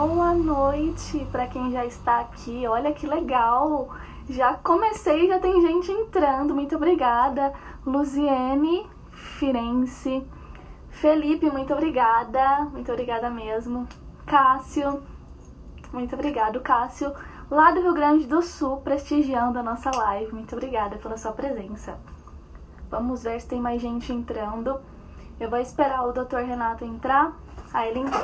Boa noite para quem já está aqui. Olha que legal. Já comecei, já tem gente entrando. Muito obrigada. Luziene Firenze. Felipe, muito obrigada. Muito obrigada mesmo. Cássio, muito obrigado, Cássio, lá do Rio Grande do Sul, prestigiando a nossa live. Muito obrigada pela sua presença. Vamos ver se tem mais gente entrando. Eu vou esperar o Dr. Renato entrar. Aí ele entrou.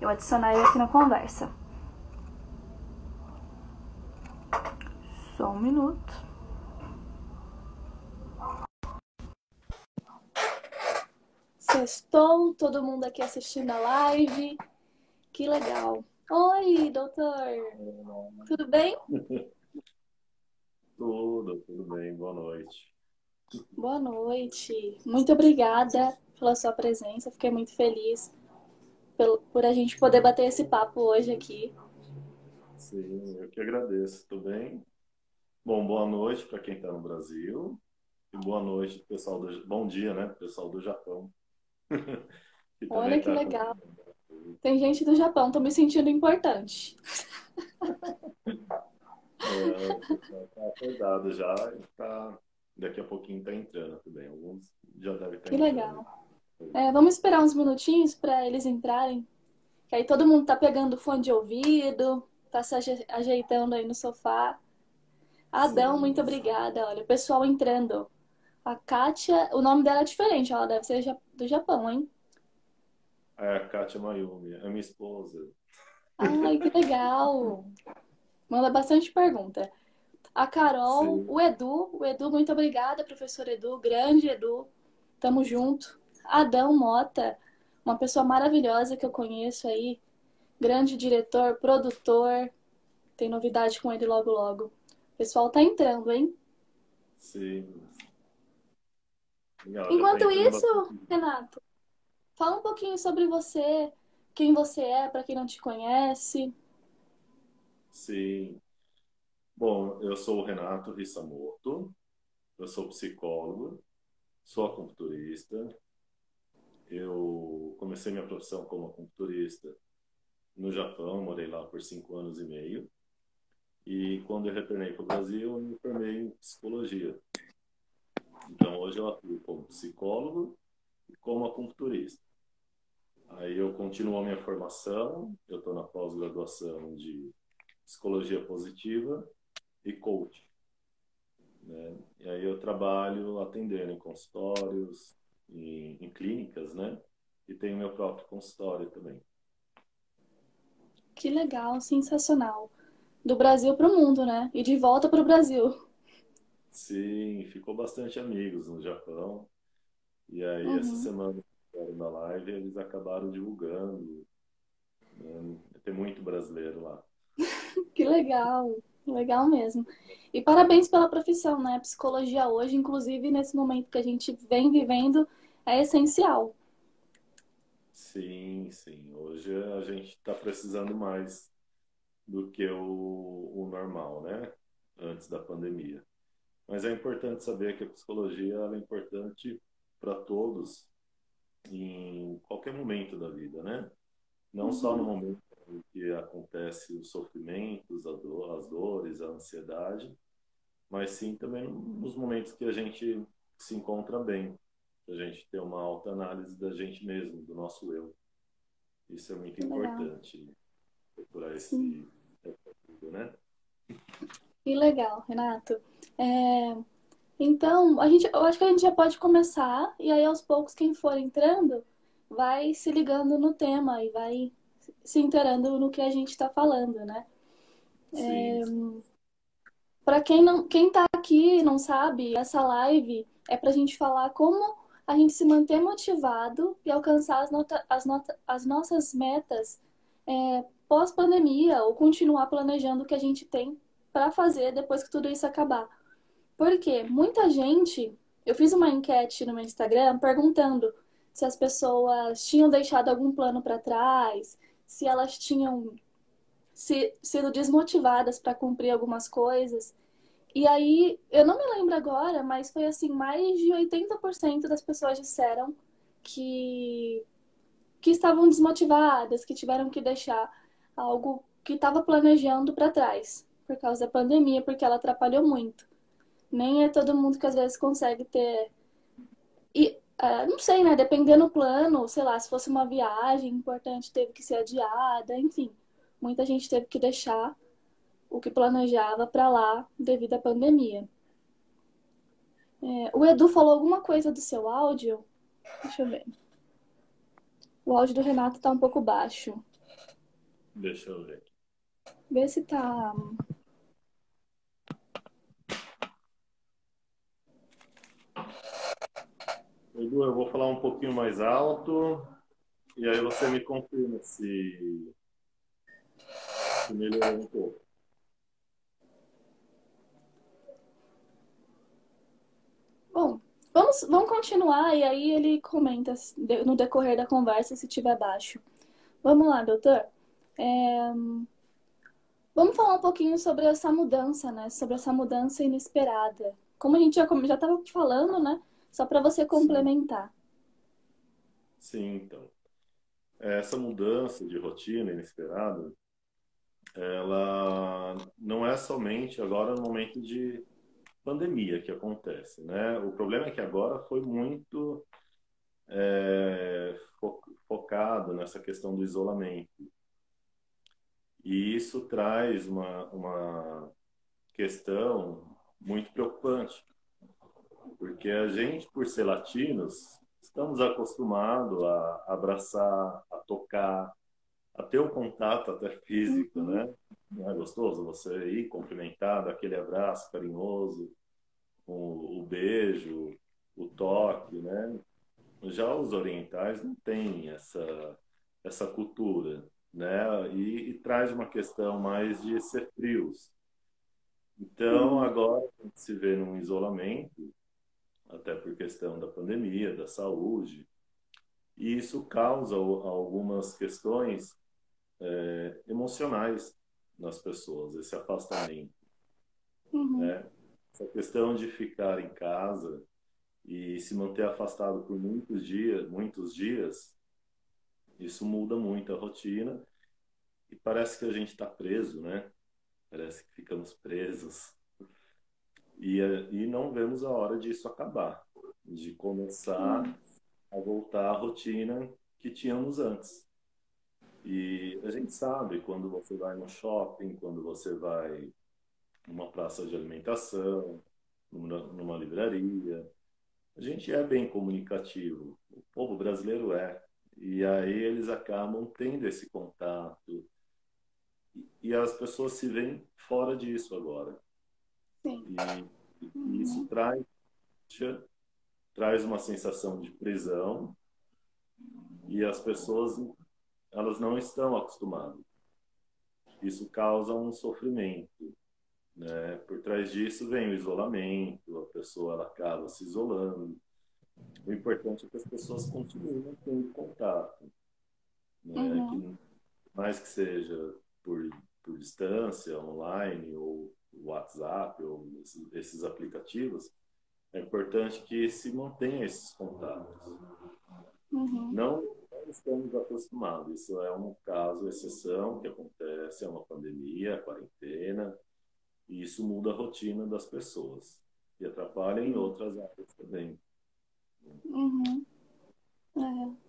Eu adicionar ele aqui na conversa. Só um minuto. Sextou, todo mundo aqui assistindo a live. Que legal. Oi, doutor. Tudo bem? Tudo, tudo bem. Boa noite. Boa noite. Muito obrigada pela sua presença. Fiquei muito feliz por a gente poder bater esse papo hoje aqui. Sim, eu que agradeço. Tudo bem? Bom, boa noite para quem está no Brasil. E boa noite, pessoal do... Bom dia, né, pessoal do Japão. Olha que tá legal. Tem gente do Japão, tô me sentindo importante. é, tá acordado já e tá, daqui a pouquinho tá entrando também. Alguns já devem estar Que entrando. legal. É, vamos esperar uns minutinhos para eles entrarem. Que aí todo mundo tá pegando fone de ouvido, tá se ajeitando aí no sofá. Adão, Sim. muito obrigada. Olha, o pessoal entrando. A Kátia, o nome dela é diferente, ela deve ser do Japão, hein? É a Kátia Mayumi, é minha esposa. Ai, que legal! Manda bastante pergunta. A Carol, Sim. o Edu, o Edu, muito obrigada, professor Edu, grande Edu, tamo junto. Adão Mota, uma pessoa maravilhosa que eu conheço aí, grande diretor, produtor, tem novidade com ele logo logo. O pessoal tá entrando, hein? Sim. Legal, Enquanto tá isso, Renato, Fala um pouquinho sobre você, quem você é, para quem não te conhece. Sim. Bom, eu sou o Renato Rissamoto, eu sou psicólogo, sou acupunturista. Eu comecei minha profissão como acupunturista no Japão, morei lá por cinco anos e meio. E quando eu retornei para o Brasil, eu me formei em psicologia. Então, hoje eu atuo como psicólogo como acupunturista. Aí eu continuo a minha formação, eu estou na pós-graduação de psicologia positiva e coach. Né? E aí eu trabalho atendendo em consultórios, em, em clínicas, né? E tenho meu próprio consultório também. Que legal, sensacional. Do Brasil para o mundo, né? E de volta para o Brasil. Sim, ficou bastante amigos no Japão. E aí, uhum. essa semana na live, eles acabaram divulgando. Né? Tem muito brasileiro lá. que legal, legal mesmo. E parabéns pela profissão, né? Psicologia hoje, inclusive nesse momento que a gente vem vivendo, é essencial. Sim, sim. Hoje a gente está precisando mais do que o, o normal, né? Antes da pandemia. Mas é importante saber que a psicologia é importante para todos em qualquer momento da vida, né? Não uhum. só no uhum. momento em que acontece os sofrimentos, as dores, a ansiedade, mas sim também nos momentos que a gente se encontra bem, a gente ter uma alta análise da gente mesmo, do nosso eu. Isso é muito que importante legal. procurar esse né? Que legal, Renato. É, então, a gente, eu acho que a gente já pode começar, e aí aos poucos quem for entrando vai se ligando no tema e vai se inteirando no que a gente está falando, né? É, para quem não, quem está aqui e não sabe, essa live é para a gente falar como a gente se manter motivado e alcançar as, nota, as, nota, as nossas metas é, pós-pandemia ou continuar planejando o que a gente tem para fazer depois que tudo isso acabar. Porque muita gente. Eu fiz uma enquete no meu Instagram perguntando se as pessoas tinham deixado algum plano para trás, se elas tinham se, sido desmotivadas para cumprir algumas coisas. E aí, eu não me lembro agora, mas foi assim, mais de 80% das pessoas disseram que que estavam desmotivadas, que tiveram que deixar algo que estava planejando para trás, por causa da pandemia, porque ela atrapalhou muito. Nem é todo mundo que às vezes consegue ter. E, uh, não sei, né? Dependendo do plano, sei lá, se fosse uma viagem importante, teve que ser adiada, enfim. Muita gente teve que deixar o que planejava para lá devido à pandemia. É, o Edu falou alguma coisa do seu áudio? Deixa eu ver. O áudio do Renato tá um pouco baixo. Deixa eu ver. Vê se tá. Edu, eu vou falar um pouquinho mais alto e aí você me confirma se, se melhorou um pouco. Bom, vamos, vamos continuar e aí ele comenta no decorrer da conversa se tiver baixo. Vamos lá, doutor. É... Vamos falar um pouquinho sobre essa mudança, né? Sobre essa mudança inesperada. Como a gente já já estava falando, né? Só para você complementar. Sim, então. Essa mudança de rotina inesperada, ela não é somente agora no momento de pandemia que acontece, né? O problema é que agora foi muito é, focado nessa questão do isolamento. E isso traz uma, uma questão muito preocupante, porque a gente, por ser latinos, estamos acostumados a abraçar, a tocar, a ter um contato até físico, uhum. né? Não é gostoso você ir cumprimentar, aquele abraço carinhoso, o, o beijo, o toque, né? Já os orientais não têm essa, essa cultura, né? E, e traz uma questão mais de ser frios. Então, agora a gente se vê num isolamento, até por questão da pandemia, da saúde, e isso causa algumas questões é, emocionais nas pessoas, esse afastamento. Uhum. Né? Essa questão de ficar em casa e se manter afastado por muitos dias, muitos dias, isso muda muito a rotina e parece que a gente está preso, né? Parece que ficamos presos e, e não vemos a hora disso acabar, de começar a voltar à rotina que tínhamos antes. E a gente sabe quando você vai no shopping, quando você vai numa praça de alimentação, numa, numa livraria, a gente é bem comunicativo. O povo brasileiro é. E aí eles acabam tendo esse contato. E, e as pessoas se veem fora disso agora. Sim. E, e isso uhum. traz, traz uma sensação de prisão e as pessoas elas não estão acostumadas. Isso causa um sofrimento. Né? Por trás disso vem o isolamento, a pessoa ela acaba se isolando. O importante é que as pessoas continuem tendo contato. Né? Uhum. Que, mais que seja por, por distância, online, ou WhatsApp, ou esses, esses aplicativos, é importante que se mantenha esses contatos. Uhum. Não estamos acostumados. Isso é um caso, exceção, que acontece, é uma pandemia, quarentena, e isso muda a rotina das pessoas e atrapalha em outras áreas também. Uhum. É.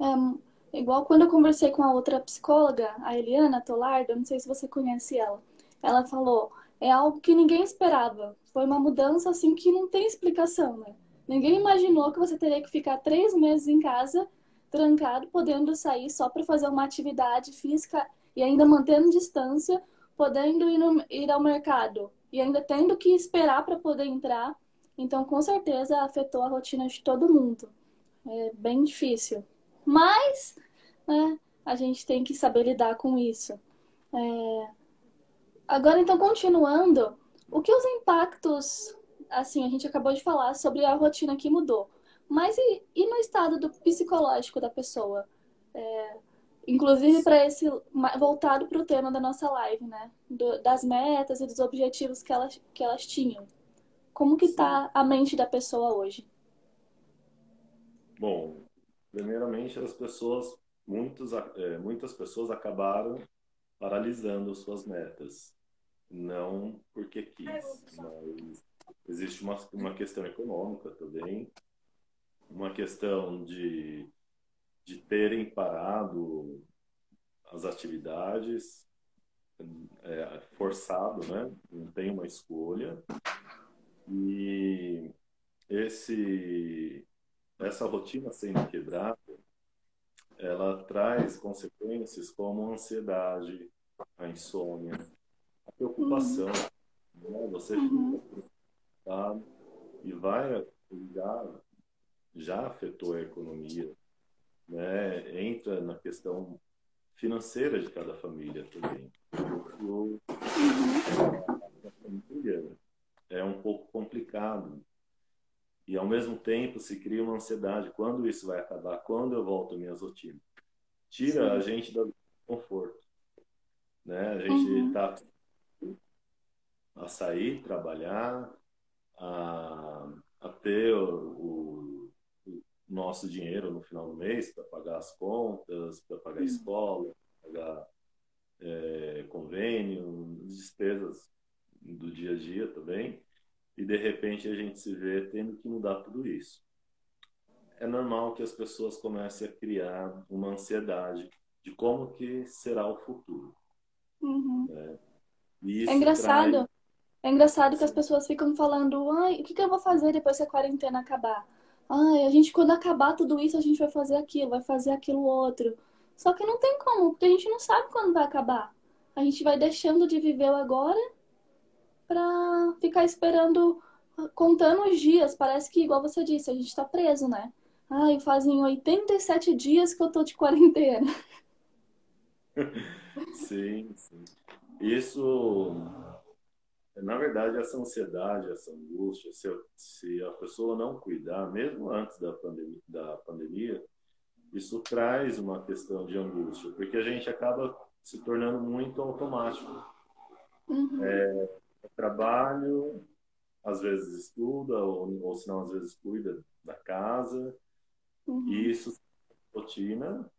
É, igual quando eu conversei com a outra psicóloga, a Eliana Tolardo, não sei se você conhece ela. Ela falou, é algo que ninguém esperava. Foi uma mudança assim que não tem explicação, né? Ninguém imaginou que você teria que ficar três meses em casa trancado, podendo sair só para fazer uma atividade física e ainda mantendo distância, podendo ir, no, ir ao mercado e ainda tendo que esperar para poder entrar. Então, com certeza, afetou a rotina de todo mundo. É bem difícil. Mas, né, a gente tem que saber lidar com isso. É... Agora, então, continuando, o que os impactos, assim, a gente acabou de falar sobre a rotina que mudou. Mas e, e no estado do psicológico da pessoa? É, inclusive para esse voltado para o tema da nossa live, né? Do, das metas e dos objetivos que elas, que elas tinham. Como que está a mente da pessoa hoje? Bom, primeiramente as pessoas, muitos, é, muitas pessoas acabaram paralisando suas metas. Não porque quis, mas existe uma, uma questão econômica também, uma questão de, de terem parado as atividades, é, forçado, né? Não tem uma escolha. E esse, essa rotina sendo quebrada, ela traz consequências como a ansiedade, a insônia, a preocupação. Uhum. Né? Você uhum. fica preocupado e vai já, já afetou a economia, né? entra na questão financeira de cada família também. O, a família é um pouco complicado. E ao mesmo tempo se cria uma ansiedade. Quando isso vai acabar? Quando eu volto às minhas rotinas? Tira Sim. a gente do conforto. Né? A gente está uhum. a sair, trabalhar, a, a ter o, o, nosso dinheiro no final do mês para pagar as contas, para pagar uhum. escola, pagar é, convênio, despesas do dia a dia também, e de repente a gente se vê tendo que mudar tudo isso. É normal que as pessoas comecem a criar uma ansiedade de como que será o futuro. Uhum. É, é engraçado. É engraçado que as pessoas ficam falando, ai, o que, que eu vou fazer depois que a quarentena acabar? Ai, a gente, quando acabar tudo isso, a gente vai fazer aquilo, vai fazer aquilo outro. Só que não tem como, porque a gente não sabe quando vai acabar. A gente vai deixando de viver o agora para ficar esperando, contando os dias. Parece que, igual você disse, a gente está preso, né? Ai, fazem 87 dias que eu tô de quarentena. Sim, sim. Isso, na verdade, essa ansiedade, essa angústia, se, se a pessoa não cuidar, mesmo antes da pandemia, da pandemia, isso traz uma questão de angústia, porque a gente acaba se tornando muito automático. Uhum. É, trabalho, às vezes estuda, ou, ou se não, às vezes cuida da casa. Uhum. E isso, rotina,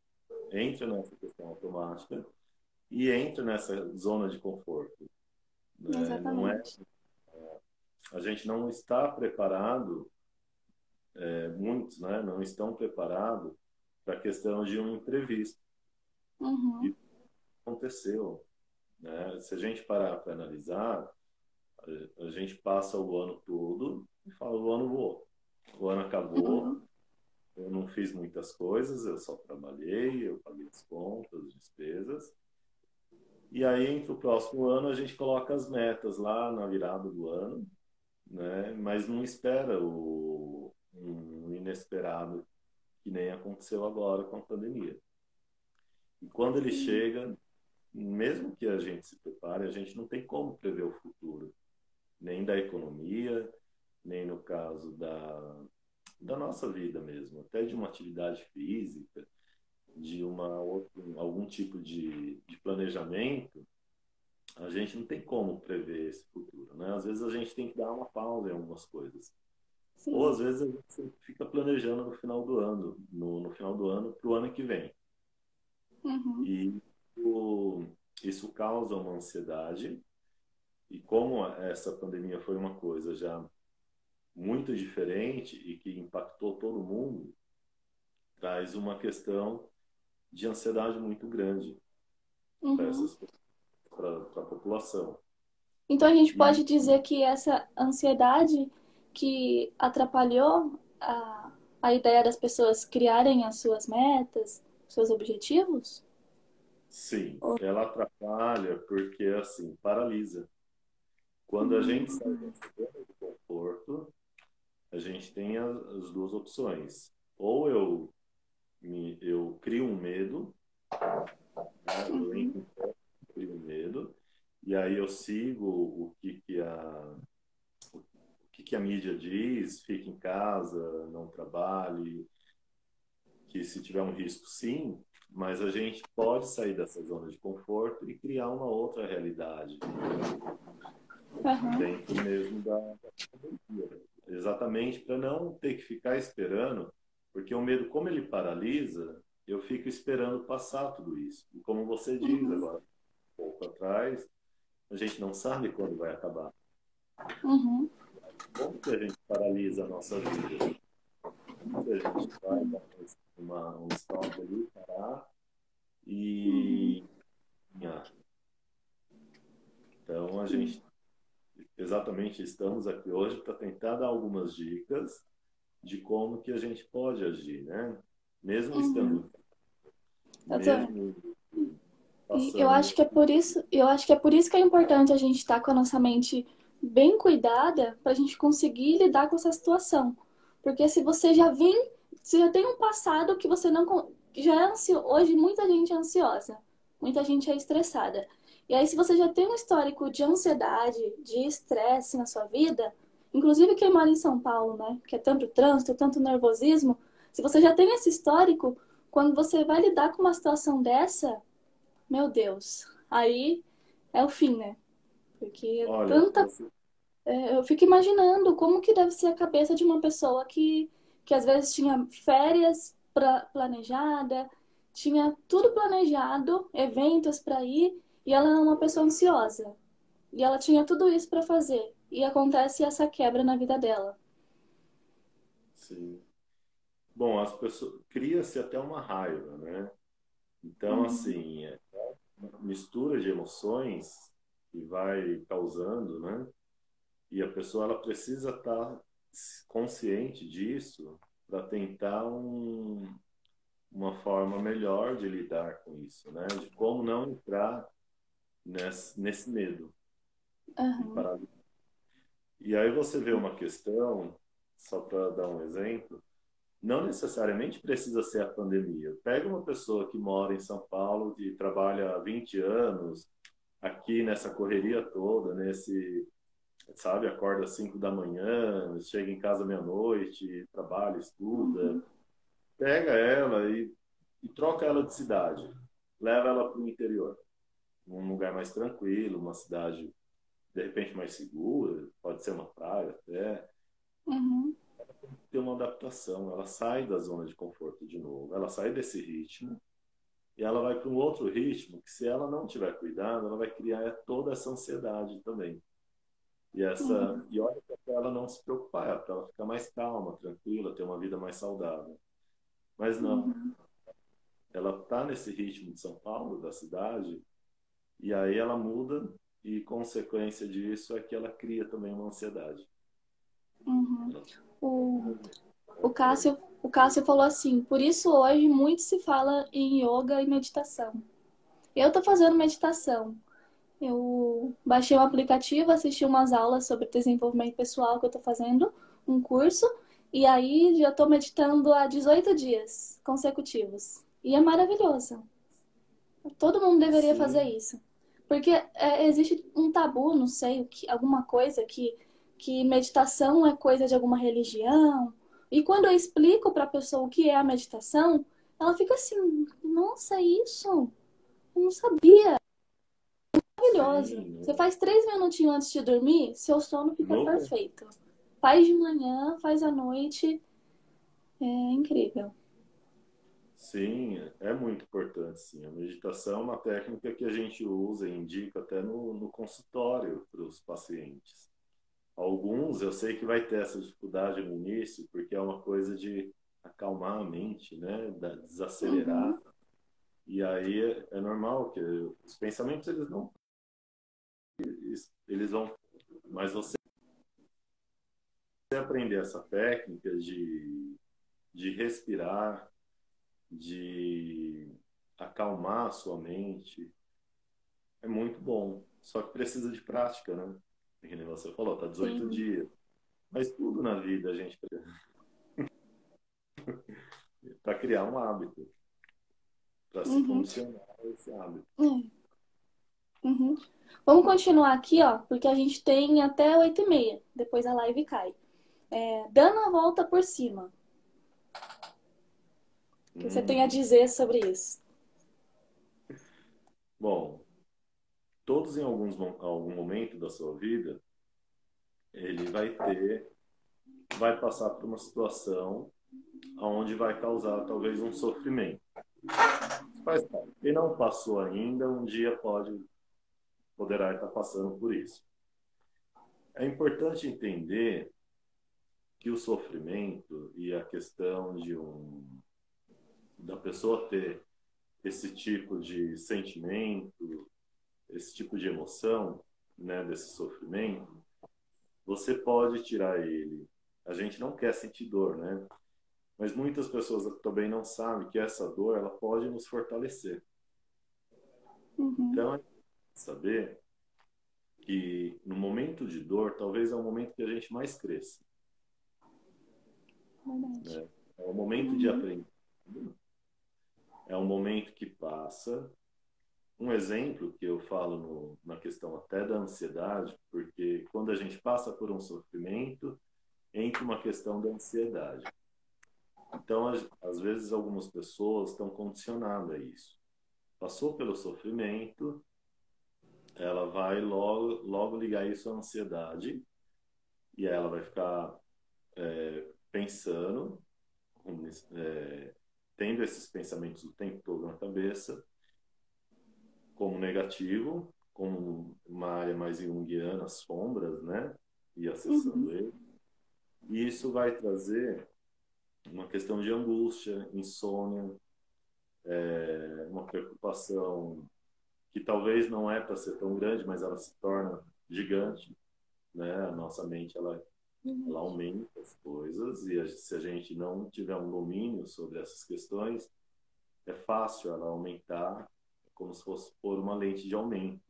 entra nessa questão automática e entra nessa zona de conforto. Né? Exatamente. Não é, a gente não está preparado, é, muitos né, não estão preparados para a questão de um imprevisto. Uhum. E aconteceu. Né? Se a gente parar para analisar, a gente passa o ano todo e fala: o ano voou. O ano acabou, uhum. eu não fiz muitas coisas, eu só trabalhei, eu paguei as contas, despesas. E aí, entre o próximo ano, a gente coloca as metas lá na virada do ano, né? mas não espera o um inesperado que nem aconteceu agora com a pandemia. E quando ele chega, mesmo que a gente se prepare, a gente não tem como prever o futuro nem da economia, nem no caso da, da nossa vida mesmo, até de uma atividade física, de uma algum tipo de, de planejamento, a gente não tem como prever esse futuro, né? Às vezes a gente tem que dar uma pausa em algumas coisas. Sim. Ou às vezes a gente fica planejando no final do ano, no, no final do ano para o ano que vem. Uhum. E o, isso causa uma ansiedade e como essa pandemia foi uma coisa já muito diferente e que impactou todo mundo, traz uma questão de ansiedade muito grande uhum. para a população. Então a gente e... pode dizer que essa ansiedade que atrapalhou a, a ideia das pessoas criarem as suas metas, seus objetivos? Sim, Ou... ela atrapalha porque assim paralisa. Quando a gente sai da zona de conforto, a gente tem as, duas opções. Ou eu, me, eu crio um medo, né? eu uhum. crio um medo, e aí eu sigo o que, que a o que, que a mídia diz, fique em casa, não trabalhe, que se tiver um risco, sim, mas a gente pode sair dessa zona de conforto e criar uma outra realidade uhum. dentro mesmo da, da Exatamente para não ter que ficar esperando, porque o medo, como ele paralisa, eu fico esperando passar tudo isso. E como você diz uhum. agora, pouco atrás, a gente não sabe quando vai acabar. Uhum. Como que a gente paralisa a nossa vida? Se a gente vai dar uma, um stop ali, parar e. Uhum. Então a gente exatamente estamos aqui hoje para tentar dar algumas dicas de como que a gente pode agir, né? Mesmo uhum. estando mesmo eu acho que é por isso, eu acho que é por isso que é importante a gente estar com a nossa mente bem cuidada para a gente conseguir lidar com essa situação. Porque se você já vem, se já tem um passado que você não já é ansioso, hoje muita gente é ansiosa, muita gente é estressada. E aí se você já tem um histórico de ansiedade, de estresse na sua vida, inclusive quem mora em São Paulo, né, que é tanto trânsito, tanto nervosismo, se você já tem esse histórico, quando você vai lidar com uma situação dessa, meu Deus, aí é o fim, né? Porque Olha, tanta. É, eu fico imaginando como que deve ser a cabeça de uma pessoa que, que às vezes tinha férias pra, planejada, tinha tudo planejado, eventos para ir, e ela é uma pessoa ansiosa. E ela tinha tudo isso para fazer. E acontece essa quebra na vida dela. Sim. Bom, as pessoas cria-se até uma raiva, né? Então, uhum. assim, é uma mistura de emoções que vai causando, né? E a pessoa ela precisa estar consciente disso para tentar um, uma forma melhor de lidar com isso, né? De como não entrar nesse, nesse medo. Uhum. E aí você vê uma questão, só para dar um exemplo, não necessariamente precisa ser a pandemia. Pega uma pessoa que mora em São Paulo, que trabalha há 20 anos, aqui nessa correria toda, nesse, sabe, acorda às 5 da manhã, chega em casa meia-noite, trabalha, estuda. Uhum. Pega ela e, e troca ela de cidade. Leva ela para o interior. Um lugar mais tranquilo, uma cidade de repente mais segura, pode ser uma praia até. Uhum ter uma adaptação, ela sai da zona de conforto de novo, ela sai desse ritmo e ela vai para um outro ritmo que se ela não tiver cuidado, ela vai criar toda essa ansiedade também. E essa uhum. e olha para ela não se preocupar, é para ela ficar mais calma, tranquila, ter uma vida mais saudável. Mas não. Uhum. Ela está nesse ritmo de São Paulo, da cidade, e aí ela muda e consequência disso é que ela cria também uma ansiedade. Uhum. O, o, Cássio, o Cássio falou assim: por isso hoje muito se fala em yoga e meditação. Eu estou fazendo meditação. Eu baixei um aplicativo, assisti umas aulas sobre desenvolvimento pessoal que eu estou fazendo, um curso, e aí já estou meditando há 18 dias consecutivos. E é maravilhoso. Todo mundo deveria Sim. fazer isso. Porque é, existe um tabu, não sei, que, alguma coisa que que meditação é coisa de alguma religião. E quando eu explico para a pessoa o que é a meditação, ela fica assim: nossa, é isso? Eu não sabia. Maravilhoso. Sim. Você faz três minutinhos antes de dormir, seu sono fica perfeito. Faz de manhã, faz à noite. É incrível. Sim, é muito importante, sim. A meditação é uma técnica que a gente usa e indica até no, no consultório para os pacientes. Alguns eu sei que vai ter essa dificuldade no início, porque é uma coisa de acalmar a mente, né? Desacelerar. Uhum. E aí é, é normal que os pensamentos eles não eles vão, mas você aprender essa técnica de, de respirar, de acalmar a sua mente, é muito bom. Só que precisa de prática, né? que nem você falou, tá 18 Sim. dias. Mas tudo na vida a gente para criar um hábito, para se uhum. condicionar esse hábito. Uhum. Uhum. Vamos continuar aqui, ó, porque a gente tem até 8 e meia, depois a live cai. É, dando a volta por cima. O que você tem a hum. dizer sobre isso? Bom, todos em alguns, algum momento da sua vida, ele vai ter, vai passar por uma situação onde vai causar talvez um sofrimento. Parte. Quem não passou ainda, um dia pode poderá estar passando por isso. É importante entender que o sofrimento e a questão de um da pessoa ter esse tipo de sentimento, esse tipo de emoção, né, desse sofrimento, você pode tirar ele. A gente não quer sentir dor, né? Mas muitas pessoas também não sabem que essa dor ela pode nos fortalecer. Uhum. Então, é saber que no momento de dor, talvez é o momento que a gente mais cresça. Né? É o momento uhum. de aprender. É um momento que passa. Um exemplo que eu falo no, na questão até da ansiedade, porque quando a gente passa por um sofrimento, entra uma questão da ansiedade. Então, às vezes, algumas pessoas estão condicionadas a isso. Passou pelo sofrimento, ela vai logo, logo ligar isso à ansiedade, e aí ela vai ficar é, pensando, é, tendo esses pensamentos o tempo todo na cabeça, como negativo, como uma área mais junguiana, as sombras, né? E acessando uhum. ele. E isso vai trazer uma questão de angústia, insônia, é, uma preocupação que talvez não é para ser tão grande, mas ela se torna gigante, né? A nossa mente ela. Ela aumenta as coisas e se a gente não tiver um domínio sobre essas questões, é fácil ela aumentar, como se fosse por uma lente de aumento.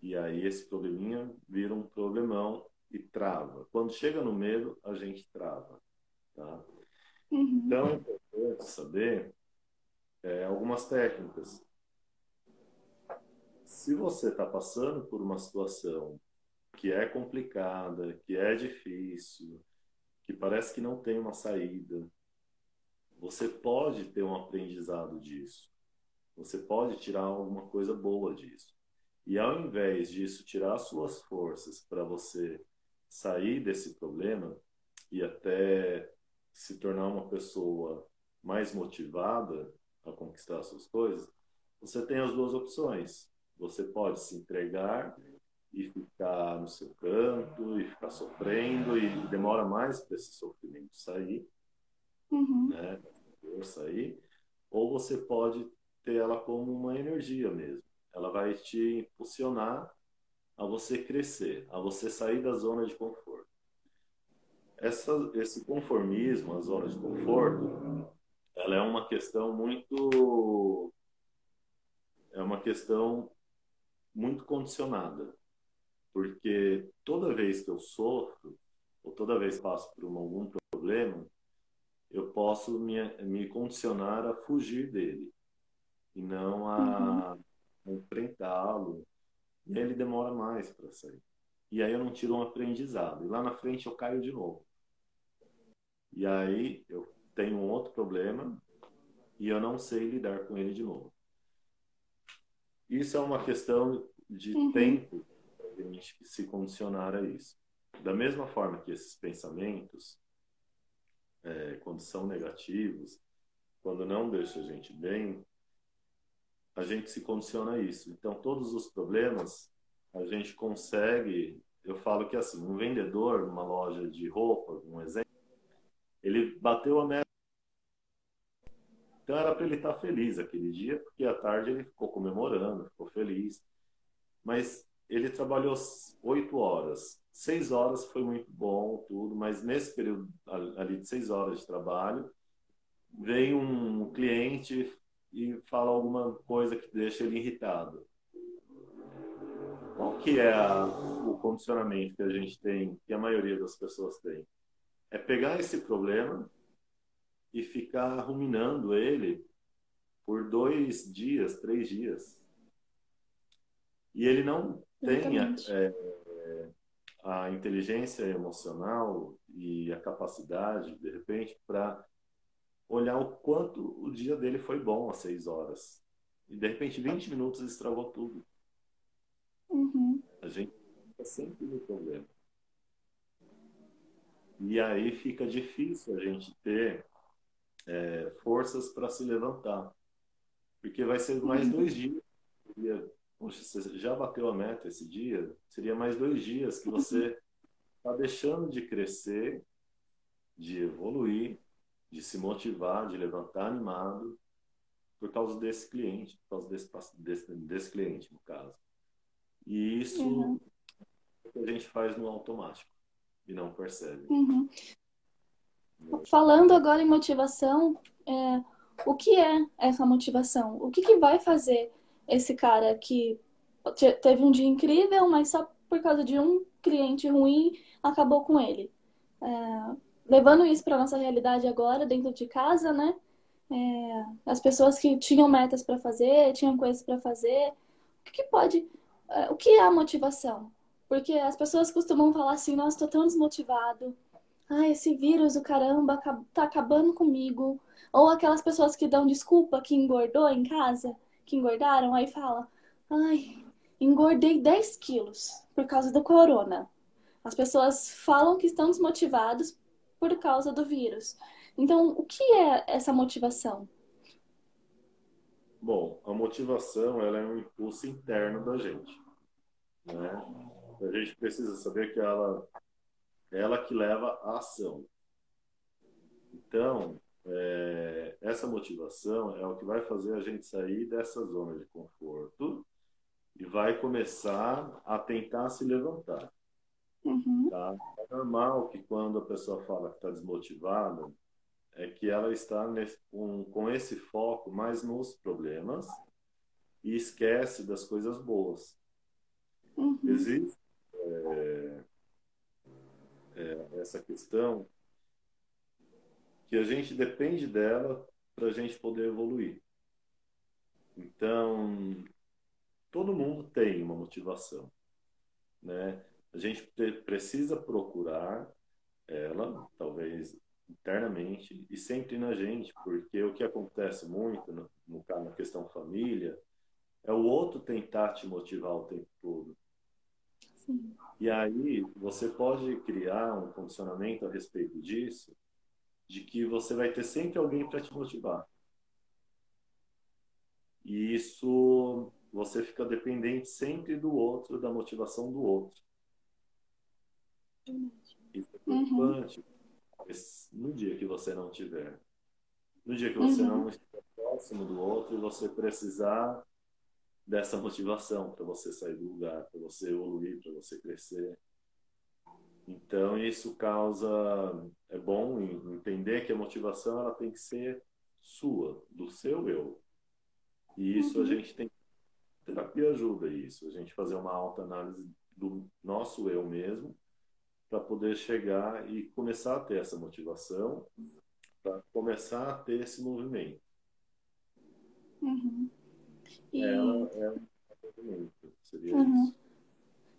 E aí esse probleminha vira um problemão e trava. Quando chega no medo, a gente trava, tá? Uhum. Então é importante saber é, algumas técnicas. Se você está passando por uma situação que é complicada, que é difícil, que parece que não tem uma saída, você pode ter um aprendizado disso. Você pode tirar alguma coisa boa disso. E ao invés disso tirar suas forças para você sair desse problema e até se tornar uma pessoa mais motivada, a conquistar suas coisas, você tem as duas opções. Você pode se entregar e ficar no seu canto e ficar sofrendo e demora mais para esse sofrimento sair, uhum. né? Sair. Ou você pode ter ela como uma energia mesmo. Ela vai te impulsionar a você crescer, a você sair da zona de conforto. Essa, esse conformismo, a zona de conforto, ela é uma questão muito é uma questão muito condicionada porque toda vez que eu sofro ou toda vez que passo por um, algum problema eu posso me, me condicionar a fugir dele e não a uhum. enfrentá-lo e aí ele demora mais para sair e aí eu não tiro um aprendizado e lá na frente eu caio de novo e aí eu tenho um outro problema e eu não sei lidar com ele de novo. Isso é uma questão de uhum. tempo gente se condicionar a isso. Da mesma forma que esses pensamentos, é, quando são negativos, quando não deixam a gente bem, a gente se condiciona a isso. Então, todos os problemas a gente consegue. Eu falo que assim, um vendedor numa loja de roupa, um exemplo, ele bateu a meta então era para ele estar feliz aquele dia, porque à tarde ele ficou comemorando, ficou feliz. Mas ele trabalhou oito horas. Seis horas foi muito bom, tudo, mas nesse período ali de seis horas de trabalho, vem um cliente e fala alguma coisa que deixa ele irritado. Qual que é a, o condicionamento que a gente tem, que a maioria das pessoas tem? É pegar esse problema e ficar ruminando ele por dois dias, três dias. E ele não tem a, é, a inteligência emocional e a capacidade, de repente, para olhar o quanto o dia dele foi bom às seis horas. E, de repente, 20 minutos estragou tudo. Uhum. A gente está sempre no problema. E aí fica difícil a gente ter é, forças para se levantar. Porque vai ser mais uhum. dois dias poxa, você já bateu a meta esse dia? Seria mais dois dias que você está deixando de crescer, de evoluir, de se motivar, de levantar animado por causa desse cliente, por causa desse, desse, desse cliente, no caso. E isso uhum. a gente faz no automático e não percebe. Uhum. Falando agora em motivação, é, o que é essa motivação? O que, que vai fazer esse cara que teve um dia incrível, mas só por causa de um cliente ruim acabou com ele? É, levando isso para nossa realidade agora, dentro de casa, né? É, as pessoas que tinham metas para fazer, tinham coisas para fazer, o que, pode, é, o que é a motivação? Porque as pessoas costumam falar assim, nossa, estou tão desmotivado, ai, esse vírus, o caramba, tá acabando comigo. Ou aquelas pessoas que dão desculpa que engordou em casa, que engordaram, aí fala, ai, engordei 10 quilos por causa do corona. As pessoas falam que estão desmotivados por causa do vírus. Então, o que é essa motivação? Bom, a motivação ela é um impulso interno da gente. Né? A gente precisa saber que ela ela que leva à ação. Então, é, essa motivação é o que vai fazer a gente sair dessa zona de conforto e vai começar a tentar se levantar. Uhum. Tá? É normal que quando a pessoa fala que está desmotivada, é que ela está nesse, com, com esse foco mais nos problemas e esquece das coisas boas. Uhum. Existe é, é, essa questão que a gente depende dela para a gente poder evoluir. Então, todo mundo tem uma motivação, né? A gente precisa procurar ela, talvez internamente e sempre na gente, porque o que acontece muito no, no na questão família é o outro tentar te motivar o tempo todo. Sim. E aí você pode criar um condicionamento a respeito disso, de que você vai ter sempre alguém para te motivar. E isso você fica dependente sempre do outro, da motivação do outro. Isso é preocupante. Uhum. No dia que você não tiver, no dia que você uhum. não estiver próximo do outro e você precisar dessa motivação para você sair do lugar, para você evoluir, para você crescer. Então isso causa é bom entender que a motivação ela tem que ser sua, do seu eu. E isso uhum. a gente tem terapia ajuda isso, a gente fazer uma alta análise do nosso eu mesmo para poder chegar e começar a ter essa motivação, para começar a ter esse movimento. Uhum. E... Ela é um movimento, seria uhum. isso.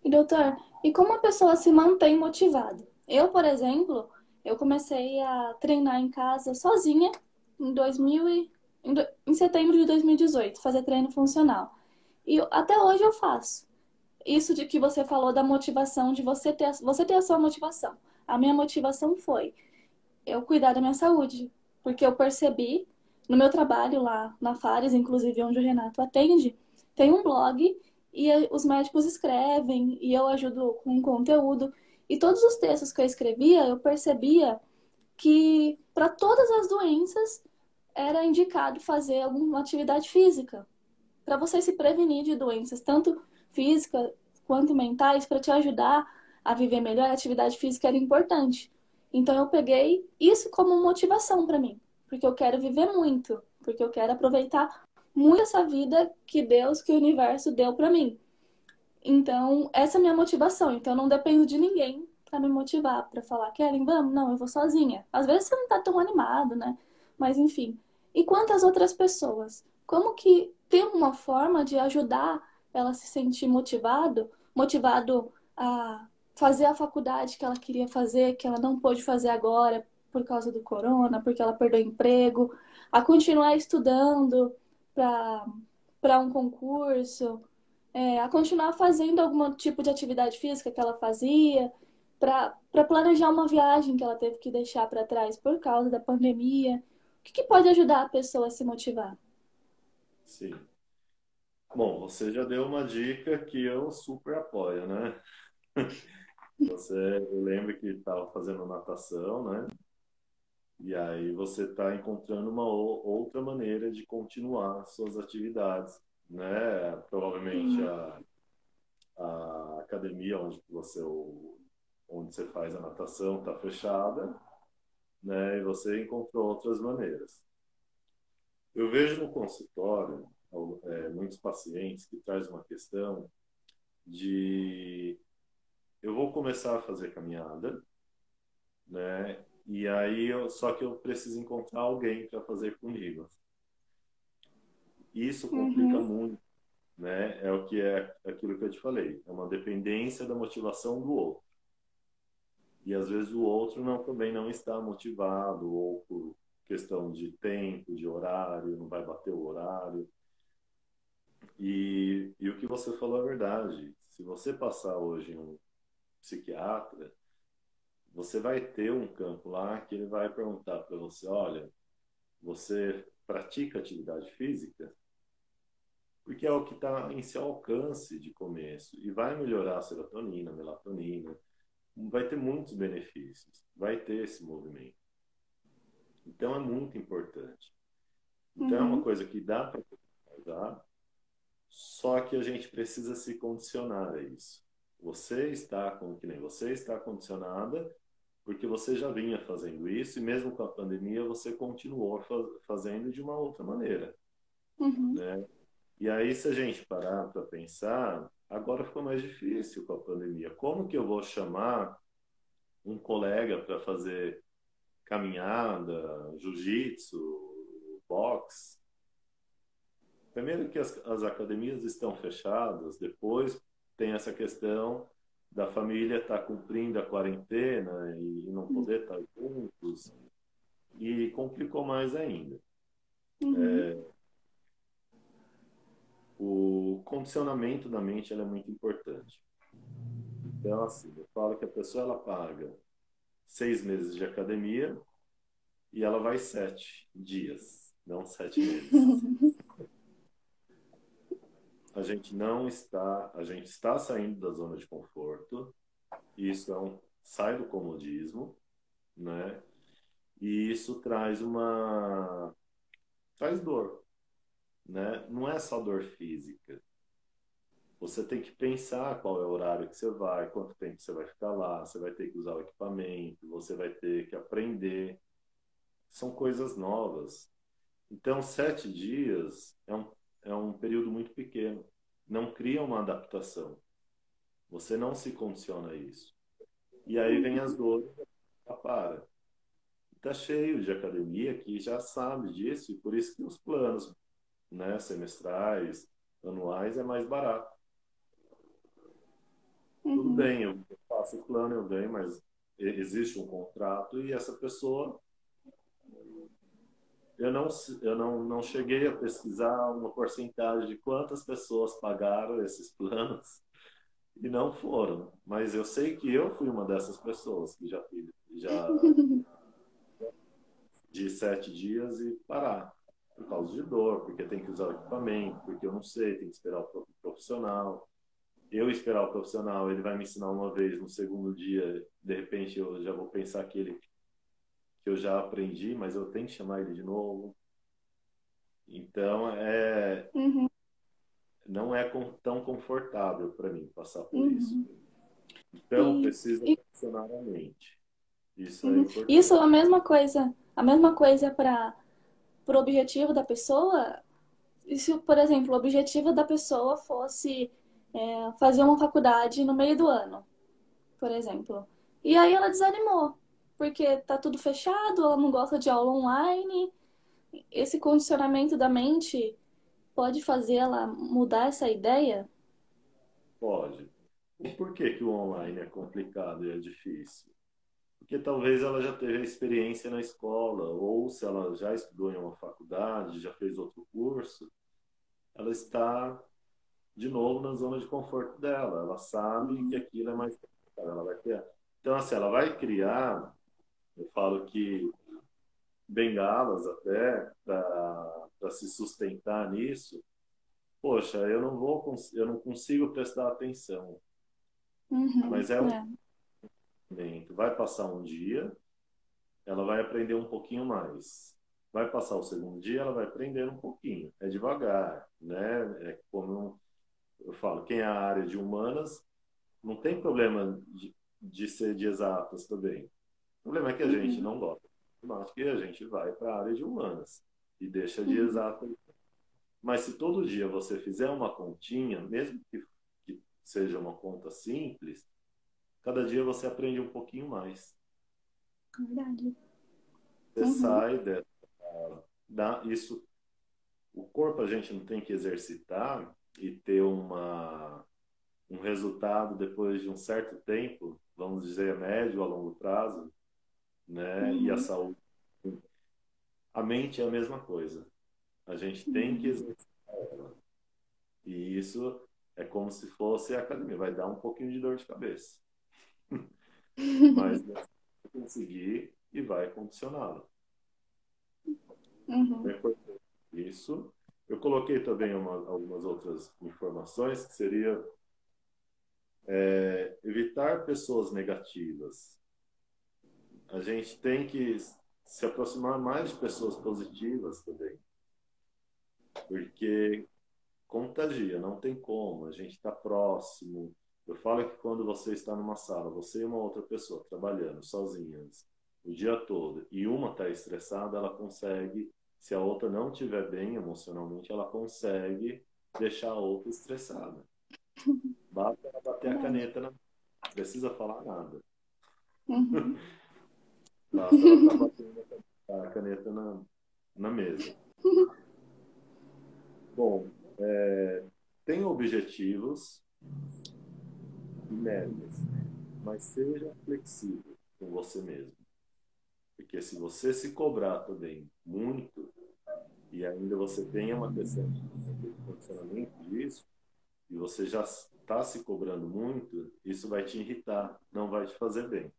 E doutor, e como a pessoa se mantém motivada? Eu, por exemplo, eu comecei a treinar em casa sozinha em 2000 e, em, em setembro de 2018, fazer treino funcional. E até hoje eu faço. Isso de que você falou da motivação, de você ter, você ter a sua motivação. A minha motivação foi eu cuidar da minha saúde, porque eu percebi no meu trabalho lá na Fares, inclusive onde o Renato atende, tem um blog e os médicos escrevem e eu ajudo com conteúdo. E todos os textos que eu escrevia, eu percebia que para todas as doenças era indicado fazer alguma atividade física para você se prevenir de doenças, tanto físicas quanto mentais, para te ajudar a viver melhor. A atividade física era importante. Então eu peguei isso como motivação para mim, porque eu quero viver muito, porque eu quero aproveitar muito essa vida que Deus, que o universo deu para mim. Então, essa é a minha motivação. Então, eu não dependo de ninguém para me motivar, para falar, Kellen, vamos? Não, eu vou sozinha. Às vezes você não tá tão animado, né? Mas, enfim. E quantas outras pessoas? Como que tem uma forma de ajudar ela a se sentir motivado, motivado a fazer a faculdade que ela queria fazer, que ela não pôde fazer agora por causa do corona, porque ela perdeu emprego, a continuar estudando, para um concurso, é, a continuar fazendo algum tipo de atividade física que ela fazia, para planejar uma viagem que ela teve que deixar para trás por causa da pandemia. O que, que pode ajudar a pessoa a se motivar? Sim. Bom, você já deu uma dica que eu super apoio, né? Você, eu lembro que estava fazendo natação, né? E aí você está encontrando uma outra maneira de continuar suas atividades, né? Provavelmente a, a academia onde você onde você faz a natação está fechada, né? E você encontrou outras maneiras. Eu vejo no consultório é, muitos pacientes que trazem uma questão de eu vou começar a fazer caminhada, né? E aí, eu, só que eu preciso encontrar alguém para fazer comigo. Isso complica uhum. muito, né? É o que é aquilo que eu te falei. É uma dependência da motivação do outro. E às vezes o outro não também não está motivado ou por questão de tempo, de horário, não vai bater o horário. E, e o que você falou é verdade. Se você passar hoje um psiquiatra, você vai ter um campo lá que ele vai perguntar para você: olha, você pratica atividade física? Porque é o que está em seu alcance de começo e vai melhorar a serotonina, a melatonina, vai ter muitos benefícios, vai ter esse movimento. Então é muito importante. Então uhum. é uma uhum. coisa que dá para usar, só que a gente precisa se condicionar a isso. Você está, como que nem você está condicionada, porque você já vinha fazendo isso e mesmo com a pandemia você continuou fazendo de uma outra maneira, uhum. né? E aí se a gente parar para pensar, agora ficou mais difícil com a pandemia. Como que eu vou chamar um colega para fazer caminhada, jiu-jitsu, boxe? Primeiro que as, as academias estão fechadas, depois tem essa questão da família estar tá cumprindo a quarentena e não poder estar tá juntos e complicou mais ainda. Uhum. É, o condicionamento da mente é muito importante. Então, assim, eu falo que a pessoa ela paga seis meses de academia e ela vai sete dias, não sete meses. a gente não está, a gente está saindo da zona de conforto. Isso é um sai do comodismo, né? E isso traz uma traz dor, né? Não é só dor física. Você tem que pensar qual é o horário que você vai, quanto tempo você vai ficar lá, você vai ter que usar o equipamento, você vai ter que aprender. São coisas novas. Então, sete dias é um é um período muito pequeno. Não cria uma adaptação. Você não se condiciona a isso. E aí vem as dores, para. Está cheio de academia que já sabe disso e por isso que os planos né, semestrais, anuais é mais barato. Uhum. Tudo bem, eu faço o plano, eu ganho, mas existe um contrato e essa pessoa eu não, eu não, não cheguei a pesquisar uma porcentagem de quantas pessoas pagaram esses planos e não foram. Mas eu sei que eu fui uma dessas pessoas que já já de sete dias e parar por causa de dor, porque tem que usar o equipamento, porque eu não sei, tem que esperar o profissional. Eu esperar o profissional, ele vai me ensinar uma vez, no segundo dia, de repente eu já vou pensar que ele que eu já aprendi, mas eu tenho que chamar ele de novo. Então, é, uhum. não é tão confortável para mim passar por uhum. isso. Então, e, precisa e... funcionar a mente. Isso é uhum. é importante. Isso é a mesma coisa. A mesma coisa para o objetivo da pessoa. E se, por exemplo, o objetivo da pessoa fosse é, fazer uma faculdade no meio do ano, por exemplo. E aí ela desanimou porque tá tudo fechado, ela não gosta de aula online. Esse condicionamento da mente pode fazer ela mudar essa ideia? Pode. E por que, que o online é complicado e é difícil? Porque talvez ela já teve a experiência na escola, ou se ela já estudou em uma faculdade, já fez outro curso, ela está de novo na zona de conforto dela. Ela sabe que aquilo é mais. Ela vai ter... Então, assim, ela vai criar eu falo que bengalas até para se sustentar nisso, poxa, eu não vou, eu não consigo prestar atenção. Uhum, Mas é um é. momento. Vai passar um dia, ela vai aprender um pouquinho mais. Vai passar o segundo dia, ela vai aprender um pouquinho. É devagar, né? É como eu falo, quem é a área de humanas não tem problema de, de ser de exatas também. O problema é que a gente Uhum, não gosta de matemática e a gente vai para a área de humanas e deixa de uhum, exatas. Mas se todo dia você fizer uma continha, mesmo que, que seja uma conta simples, cada dia você aprende um pouquinho mais. verdade. Você Uhum, sai dessa, da, isso, o corpo a gente não tem que exercitar e ter uma, um resultado depois de um certo tempo, vamos dizer, a médio a longo prazo, né? E a uhum, saúde. A mente é a mesma coisa. A gente tem que uhum. exercitar ela. E isso é como se fosse a academia. Vai dar um pouquinho de dor de cabeça. Mas vai conseguir e vai condicioná-lo. Uhum, É isso. Eu coloquei também uma, algumas outras informações, que seria é, evitar pessoas negativas. A gente tem que se aproximar mais de pessoas positivas também, porque contagia, não tem como, a gente está próximo. Eu falo que quando você está numa sala, você e uma outra pessoa trabalhando sozinhas o dia todo, e uma está estressada, ela consegue, se a outra não estiver bem emocionalmente, ela consegue deixar a outra estressada. Basta ela bater a caneta, não precisa falar nada. Uhum, Ela estar batendo a caneta na, na mesa. Bom, é, tem objetivos e metas, mas seja flexível com você mesmo. Porque se você se cobrar também muito, e ainda você tenha uma questão de condicionamento disso, e você já está se cobrando muito, isso vai te irritar, não vai te fazer bem.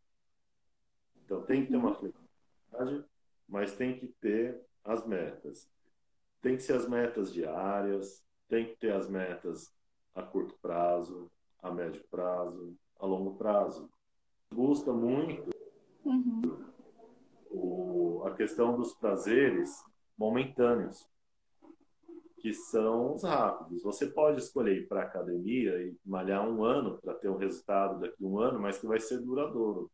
Então tem que ter uma flexibilidade, mas tem que ter as metas. Tem que ser as metas diárias, tem que ter as metas a curto prazo, a médio prazo, a longo prazo. Busca muito uhum, o, a questão dos prazeres momentâneos, que são os rápidos. Você pode escolher ir para a academia e malhar um ano para ter um resultado daqui a um ano, mas que vai ser duradouro.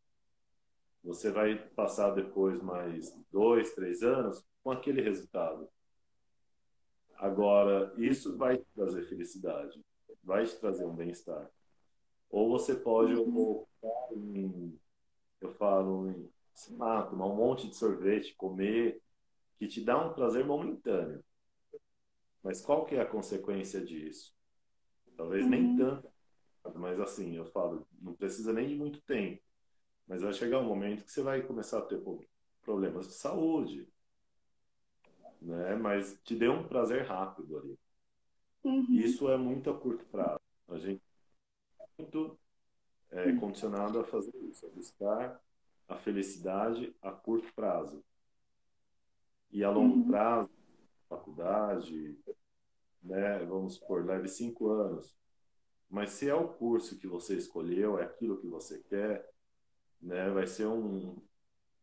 Você vai passar depois mais dois, três anos com aquele resultado. Agora, isso vai te trazer felicidade, vai te trazer um bem-estar. Ou você pode optar em, eu falo, em, sei lá, tomar um monte de sorvete, comer, que te dá um prazer momentâneo. Mas qual que é a consequência disso? Talvez nem uhum, tanto, mas assim, eu falo, não precisa nem de muito tempo. Mas vai chegar um momento que você vai começar a ter problemas de saúde, né? Mas te deu um prazer rápido ali. uhum, Isso é muito a curto prazo. A gente é muito é, condicionado a fazer isso, a buscar a felicidade a curto prazo. E a longo uhum, prazo, faculdade, né? Vamos supor, leve cinco anos. Mas se é o curso que você escolheu, é aquilo que você quer, né? Vai ser um,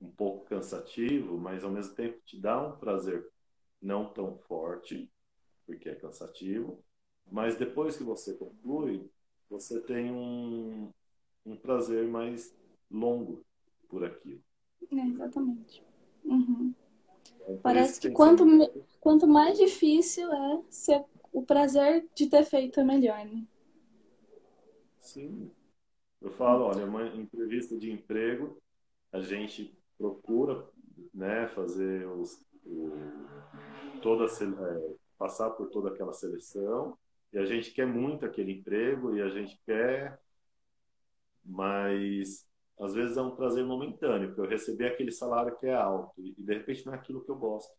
um pouco cansativo, mas ao mesmo tempo te dá um prazer não tão forte, porque é cansativo. Mas depois que você conclui, você tem um, um prazer mais longo por aquilo. é, exatamente. Uhum. Então, Parece que quanto, quanto mais difícil é, ser, o prazer de ter feito é melhor, né? Sim. Eu falo, olha, uma entrevista de emprego, a gente procura, né, fazer os, o, toda, é, passar por toda aquela seleção, e a gente quer muito aquele emprego, e a gente quer, mas às vezes é um prazer momentâneo, porque eu receber aquele salário que é alto, e de repente não é aquilo que eu gosto.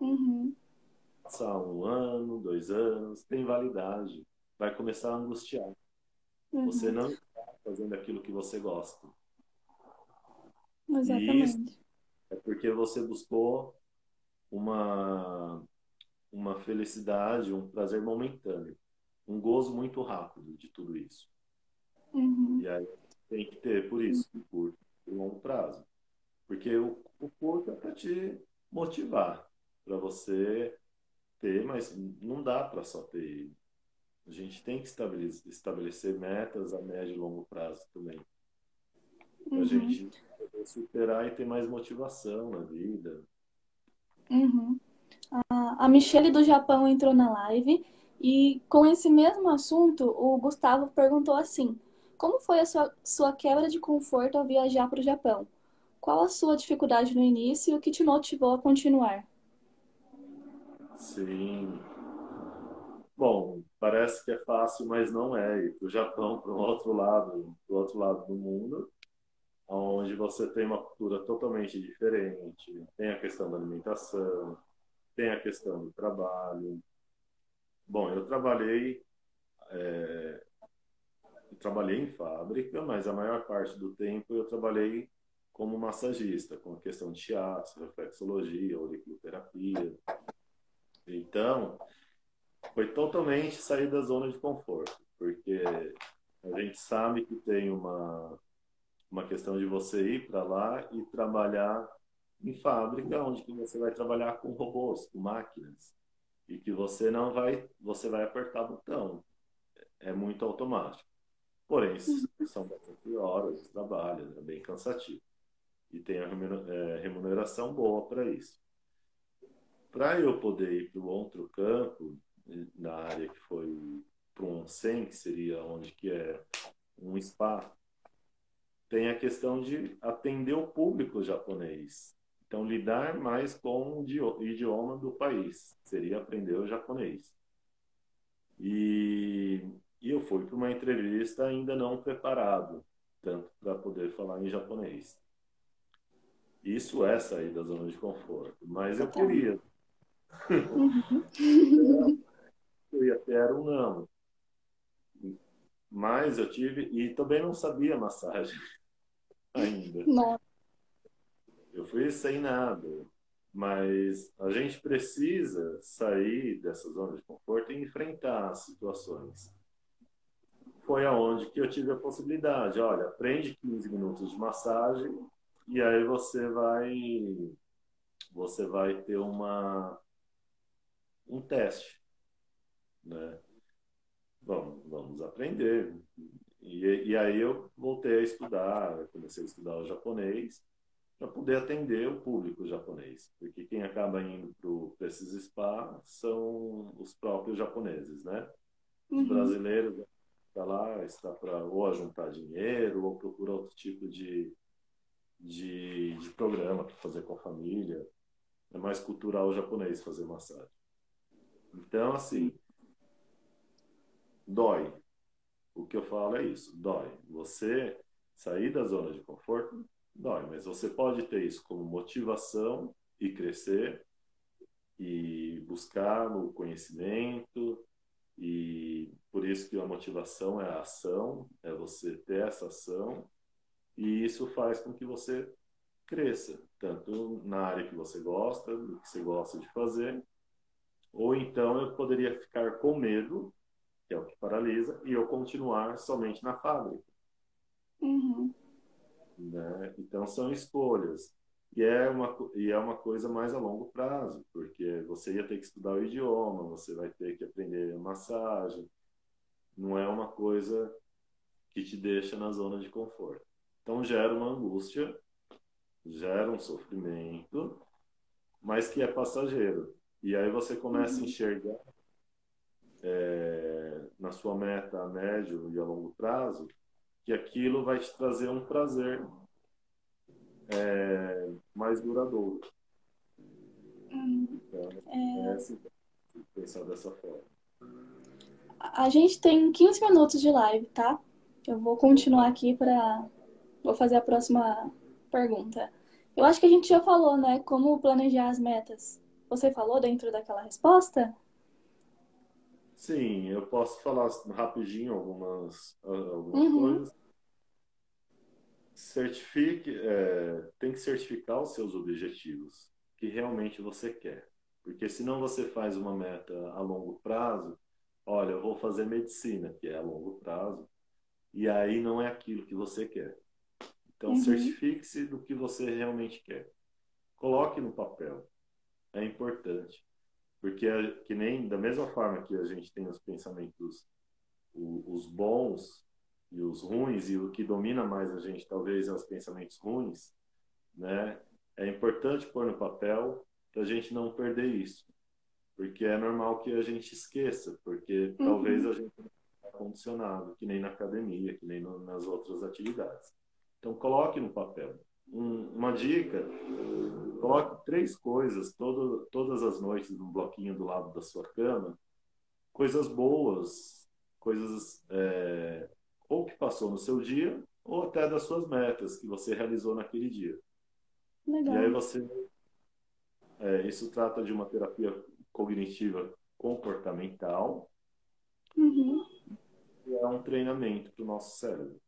Uhum, Passar um ano, dois anos, tem validade, vai começar a angustiar. Você uhum, não está fazendo aquilo que você gosta. Exatamente. é porque você buscou uma, uma felicidade, um prazer momentâneo, um gozo muito rápido de tudo isso. Uhum. E aí tem que ter, por isso, por longo prazo. Porque o, o curto é para te motivar, para você ter, mas não dá para só ter ele. A gente tem que estabelecer, estabelecer metas a médio e longo prazo também. Para a uhum. gente superar e ter mais motivação na vida. Uhum. A, a Michelle do Japão entrou na live e com esse mesmo assunto, o Gustavo perguntou assim: Como foi a sua, sua quebra de conforto ao viajar para o Japão? Qual a sua dificuldade no início e o que te motivou a continuar? Sim. Bom, parece que é fácil, mas não é. Ir para o Japão, para o outro lado, para o outro lado do mundo, onde você tem uma cultura totalmente diferente. Tem a questão da alimentação, tem a questão do trabalho. Bom, eu trabalhei é, eu trabalhei em fábrica, mas a maior parte do tempo eu trabalhei como massagista, com a questão de shiatsu, reflexologia, auriculoterapia. Então, foi totalmente sair da zona de conforto, porque a gente sabe que tem uma, uma questão de você ir para lá e trabalhar em fábrica, onde que você vai trabalhar com robôs, com máquinas, e que você não vai, você vai apertar botão. É muito automático. Porém, são bastante horas de trabalho, é bem cansativo e tem a é, remuneração boa para isso. Para eu poder ir para o outro campo, na área que foi para um onsen, que seria onde que é um spa, tem a questão de atender o público japonês. Então, lidar mais com o idioma do país, seria aprender o japonês. E, e eu fui para uma entrevista ainda não preparado, tanto para poder falar em japonês. Isso é sair da zona de conforto. Mas eu queria. Eu ia ter era um não. Mas eu tive. E também não sabia massagem ainda. Eu fui sem nada. Mas a gente precisa sair dessa zona de conforto e enfrentar as situações. Foi aonde que eu tive a possibilidade. Olha, aprende 15 minutos de massagem e aí você vai você vai ter uma um teste, né? Bom, vamos aprender. E, e aí eu voltei a estudar, comecei a estudar o japonês para poder atender o público japonês, porque quem acaba indo para esses spas são os próprios japoneses, né? Os uhum. brasileiros está lá está para ou juntar dinheiro ou procurar outro tipo de de, de programa para fazer com a família. É mais cultural japonês fazer massagem. Então, assim, dói. O que eu falo é isso, dói. Você sair da zona de conforto, dói, mas você pode ter isso como motivação e crescer e buscar o conhecimento e por isso que a motivação é a ação, é você ter essa ação e isso faz com que você cresça, tanto na área que você gosta, do que você gosta de fazer, ou então eu poderia ficar com medo, que é o que paralisa, e eu continuar somente na fábrica. Uhum. Né? Então são escolhas. E é, uma, e é uma coisa mais a longo prazo, porque você ia ter que estudar o idioma, você vai ter que aprender massagem. Não é uma coisa que te deixa na zona de conforto. Então gera uma angústia, gera um sofrimento, mas que é passageiro. E aí você começa uhum. a enxergar é, na sua meta a médio e a longo prazo que aquilo vai te trazer um prazer é, mais duradouro. Uhum. Então, é... é assim, pensar dessa forma. A gente tem 15 minutos de live, tá? Eu vou continuar aqui para Vou fazer a próxima pergunta. Eu acho que a gente já falou, né? Como planejar as metas. Você falou dentro daquela resposta? Sim, eu posso falar rapidinho algumas, algumas uhum. coisas. Certifique, é, tem que certificar os seus objetivos, que realmente você quer. Porque senão você faz uma meta a longo prazo, olha, eu vou fazer medicina, que é a longo prazo, e aí não é aquilo que você quer. Então, uhum. certifique-se do que você realmente quer. Coloque no papel. É importante. Porque, é que nem da mesma forma que a gente tem os pensamentos, os bons e os ruins, e o que domina mais a gente talvez é os pensamentos ruins, né? É importante pôr no papel para a gente não perder isso. Porque é normal que a gente esqueça, porque uhum. talvez a gente não esteja condicionado, que nem na academia, que nem no, nas outras atividades. Então, coloque no papel. Um, uma dica: coloque três coisas todo, todas as noites num bloquinho do lado da sua cama, coisas boas, coisas é, ou que passou no seu dia, ou até das suas metas que você realizou naquele dia. Legal. E aí você. É, isso trata de uma terapia cognitiva comportamental. Uhum. E é um treinamento para o nosso cérebro.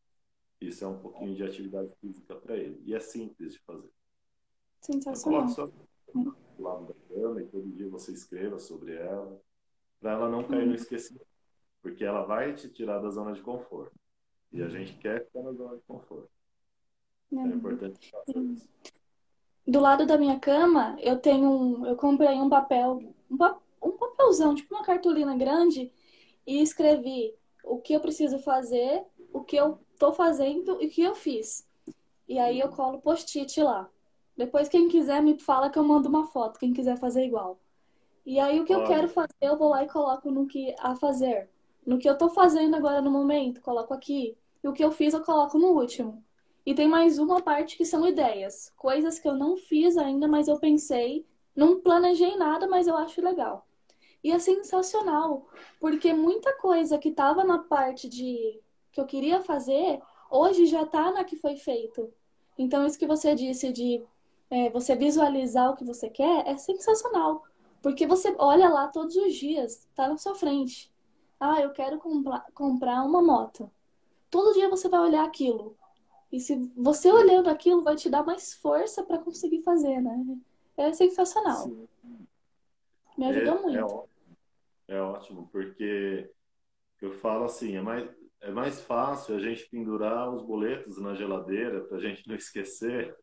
Isso é um pouquinho de atividade física para ele. E é simples de fazer. Sensacional. Do lado da cama e todo dia você escreva sobre ela, para ela não cair no uhum. esquecimento. Porque ela vai te tirar da zona de conforto. E a gente quer ficar na zona de conforto. Então, é importante isso. Do lado da minha cama, eu tenho um, eu comprei um papel, um, um papelzão, tipo uma cartolina grande, e escrevi o que eu preciso fazer, o que eu tô fazendo e o que eu fiz. E aí eu colo post-it lá. Depois, quem quiser, me fala que eu mando uma foto, quem quiser fazer igual. E aí, o que Olha. eu quero fazer, eu vou lá e coloco no que a fazer. No que eu tô fazendo agora no momento, coloco aqui. E o que eu fiz, eu coloco no último. E tem mais uma parte que são ideias. Coisas que eu não fiz ainda, mas eu pensei. Não planejei nada, mas eu acho legal. E é sensacional, porque muita coisa que tava na parte de que eu queria fazer, hoje já tá na que foi feito. Então, isso que você disse de é, você visualizar o que você quer é sensacional. Porque você olha lá todos os dias, tá na sua frente. Ah, eu quero comprar, comprar uma moto. Todo dia você vai olhar aquilo. E se você olhando aquilo, vai te dar mais força para conseguir fazer, né? É sensacional. Sim. Me ajudou é, muito. É ótimo. é ótimo, porque eu falo assim, é mais, é mais fácil a gente pendurar os boletos na geladeira para a gente não esquecer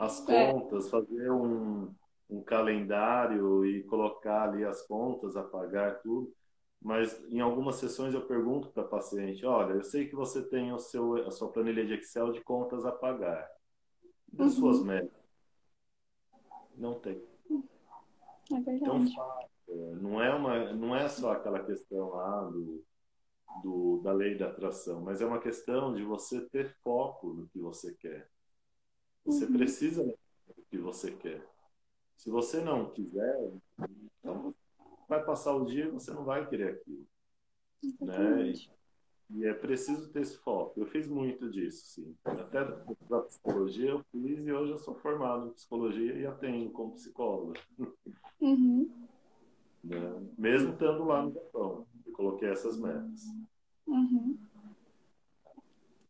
as é. contas, é. fazer um, um calendário e colocar ali as contas, apagar tudo. Mas em algumas sessões eu pergunto para a paciente: olha, eu sei que você tem o seu, a sua planilha de Excel de contas a pagar. Das uhum. suas metas. Não tem. É verdade. Então, não é, uma, não é só aquela questão lá do do, da lei da atração, mas é uma questão de você ter foco no que você quer. Você uhum. precisa do que você quer. Se você não quiser, então vai passar o dia e você não vai querer aquilo. Né? E, e, é preciso ter esse foco. Eu fiz muito disso, sim. Até da psicologia eu fiz e hoje eu sou formado em psicologia e atendo como psicóloga. Uhum. Né? Mesmo estando lá no Japão coloquei essas metas. Uhum.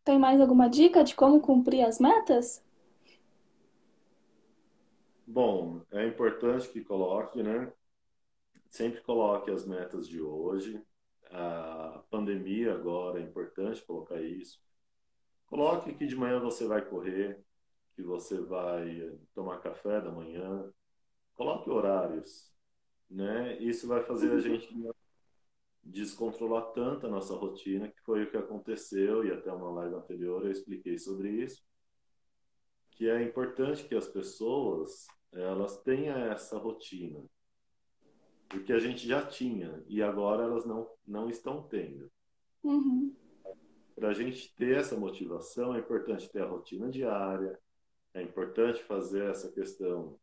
Tem mais alguma dica de como cumprir as metas? Bom, é importante que coloque, né? Sempre coloque as metas de hoje. A pandemia agora é importante colocar isso. Coloque que de manhã você vai correr, que você vai tomar café da manhã. Coloque horários, né? Isso vai fazer a uhum. gente descontrolar tanto a nossa rotina, que foi o que aconteceu, e até uma live anterior eu expliquei sobre isso, que é importante que as pessoas elas tenham essa rotina, porque a gente já tinha, e agora elas não, não estão tendo. Uhum. Para a gente ter essa motivação, é importante ter a rotina diária, é importante fazer essa questão,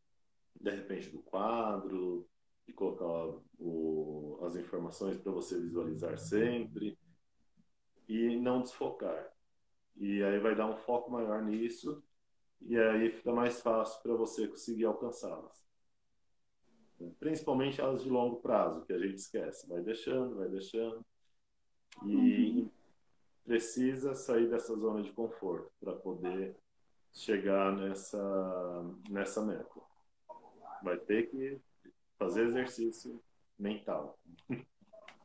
de repente, do quadro, de colocar o, as informações para você visualizar sempre e não desfocar. E aí vai dar um foco maior nisso e aí fica mais fácil para você conseguir alcançá-las. Principalmente as de longo prazo, que a gente esquece. Vai deixando, vai deixando. E uhum. precisa sair dessa zona de conforto para poder chegar nessa, nessa meta. Vai ter que fazer exercício mental.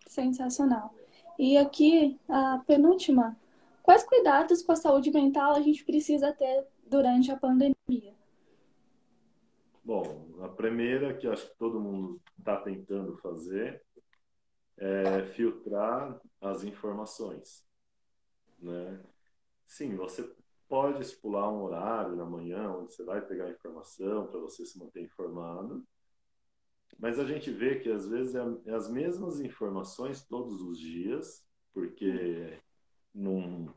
Sensacional. E aqui, a penúltima. Quais cuidados com a saúde mental a gente precisa ter durante a pandemia? Bom, a primeira que acho que todo mundo está tentando fazer é filtrar as informações, né? Sim, você pode estipular um horário na manhã onde você vai pegar informação para você se manter informado, mas a gente vê que às vezes é, é as mesmas informações todos os dias, porque não,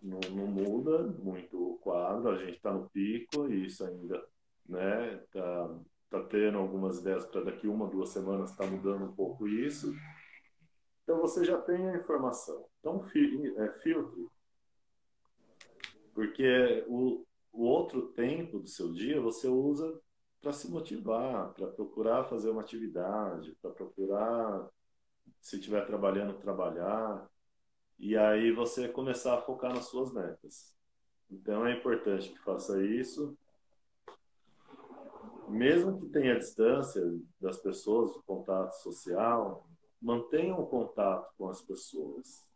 não, não muda muito o quadro, a gente está no pico e isso ainda né, tá, tá tendo algumas ideias para daqui uma, duas semanas está mudando um pouco isso. Então você já tem a informação. Então é, filtre. Porque o, o outro tempo do seu dia você usa para se motivar, para procurar fazer uma atividade, para procurar, se estiver trabalhando, trabalhar. E aí você começar a focar nas suas metas. Então é importante que faça isso. Mesmo que tenha distância das pessoas, o contato social, mantenha o contato com as pessoas.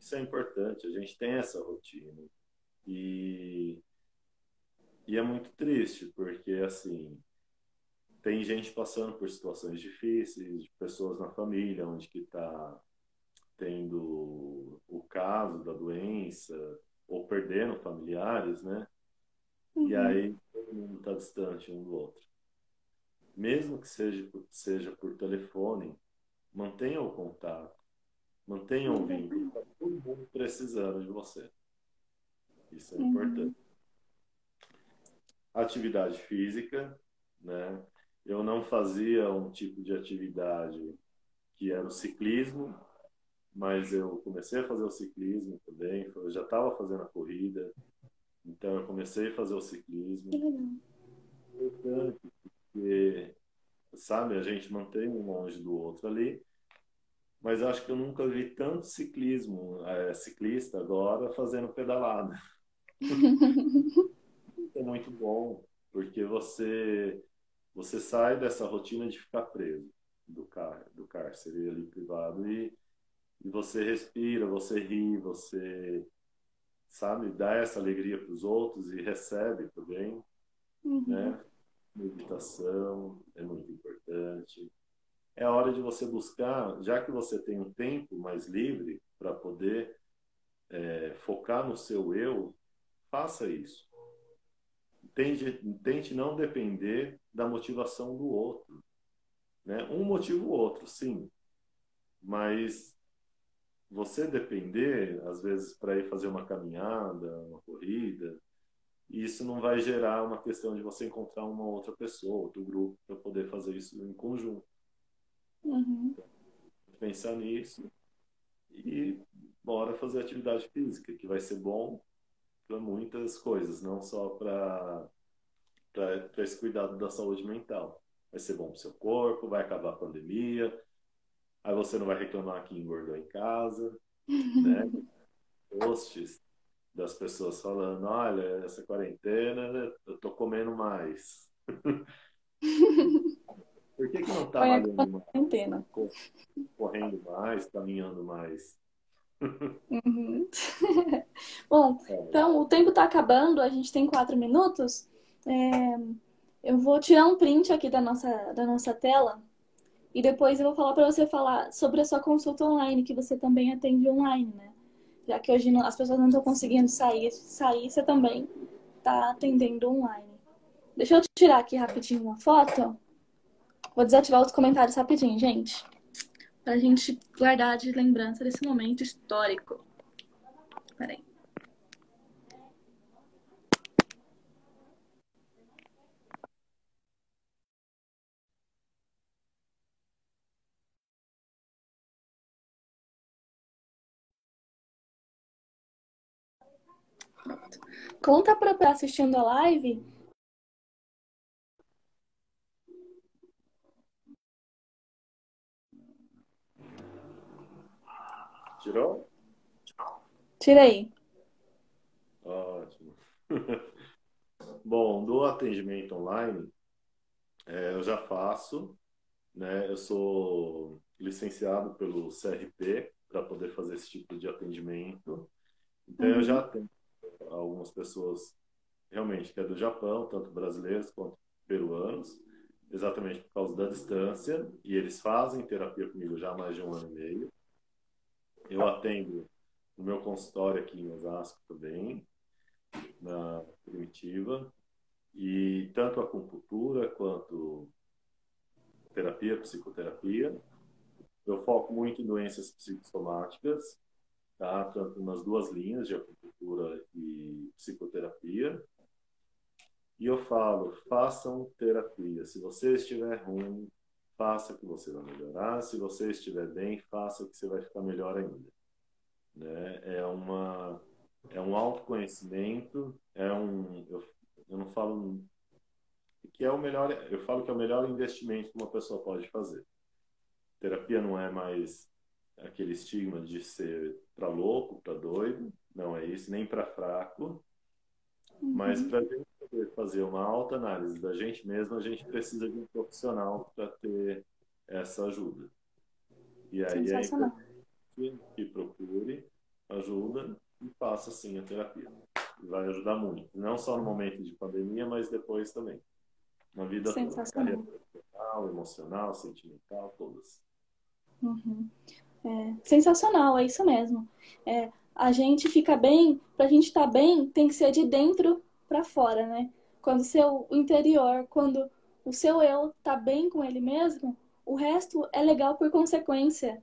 Isso é importante, a gente tem essa rotina. E e é muito triste, porque, assim, tem gente passando por situações difíceis, pessoas na família onde que está tendo o caso da doença, ou perdendo familiares, né? Uhum. E aí todo mundo está distante um do outro. Mesmo que seja, seja por telefone, mantenha o contato, mantenha o vínculo, está todo mundo precisando de você. Isso é uhum. importante atividade física, né? Eu não fazia um tipo de atividade que era o ciclismo, mas eu comecei a fazer o ciclismo também. Eu já estava fazendo a corrida, então eu comecei a fazer o ciclismo. Importante, porque, sabe, a gente mantém um longe do outro ali. Mas acho que eu nunca vi tanto ciclismo, é, ciclista agora fazendo pedalada. é muito bom, porque você você sai dessa rotina de ficar preso do car do cárcere ali privado e, e você respira, você ri, você sabe dá essa alegria para os outros e recebe também, uhum. né? Meditação é muito importante. É hora de você buscar, já que você tem um tempo mais livre para poder é, focar no seu eu, faça isso tente, tente não depender da motivação do outro. Né? Um motivo ou outro, sim. Mas você depender, às vezes, para ir fazer uma caminhada, uma corrida, isso não vai gerar uma questão de você encontrar uma outra pessoa, outro grupo, para poder fazer isso em conjunto. Uhum. Pensar nisso e bora fazer atividade física, que vai ser bom para muitas coisas, não só para esse cuidado da saúde mental. Vai ser bom para o seu corpo, vai acabar a pandemia, aí você não vai reclamar que engordou em casa, né? Posts das pessoas falando, olha, essa quarentena eu tô comendo mais. Por que, que não tá malhando mais? Correndo mais, caminhando mais. Uhum. Bom, é. então o tempo está acabando, a gente tem quatro minutos. É, eu vou tirar um print aqui da nossa, da nossa tela e depois eu vou falar para você falar sobre a sua consulta online, que você também atende online, né? Já que hoje as pessoas não estão conseguindo sair, sair, você também está atendendo online. Deixa eu tirar aqui rapidinho uma foto. Vou desativar os comentários rapidinho, gente para a gente guardar de lembrança desse momento histórico. Peraí. Conta para estar assistindo a live Tirou? Tirei. Ótimo. Bom, do atendimento online, É, eu já faço, né? Eu sou licenciado pelo CRP para poder fazer esse tipo de atendimento. Então uhum. eu já tenho algumas pessoas realmente que é do Japão, tanto brasileiros quanto peruanos, exatamente por causa da distância, e eles fazem terapia comigo já há mais de um ano e meio. Eu atendo no meu consultório aqui em Osasco também, na Primitiva, e tanto a acupuntura quanto terapia, psicoterapia. Eu foco muito em doenças psicossomáticas, tá? tanto nas duas linhas de acupuntura e psicoterapia. E eu falo, façam terapia. Se você estiver ruim, faça que você vai melhorar. Se você estiver bem, faça que você vai ficar melhor ainda. Né? É uma é um autoconhecimento, é um eu, eu não falo que é o melhor, eu falo que é o melhor investimento que uma pessoa pode fazer. Terapia não é mais aquele estigma de ser para louco, para doido, não é isso, nem para fraco. Uhum. Mas para a gente poder fazer uma alta análise da gente mesmo, a gente precisa de um profissional para ter essa ajuda. E aí é importante que procure ajuda e faça sim a terapia. Vai ajudar muito, não só no momento de pandemia, mas depois também. Na vida toda, emocional, sentimental, todas. Uhum. É, sensacional, é isso mesmo. É, a gente fica bem, para a gente estar tá bem, tem que ser de dentro para fora, né? Quando o seu interior, quando o seu eu tá bem com ele mesmo, o resto é legal por consequência.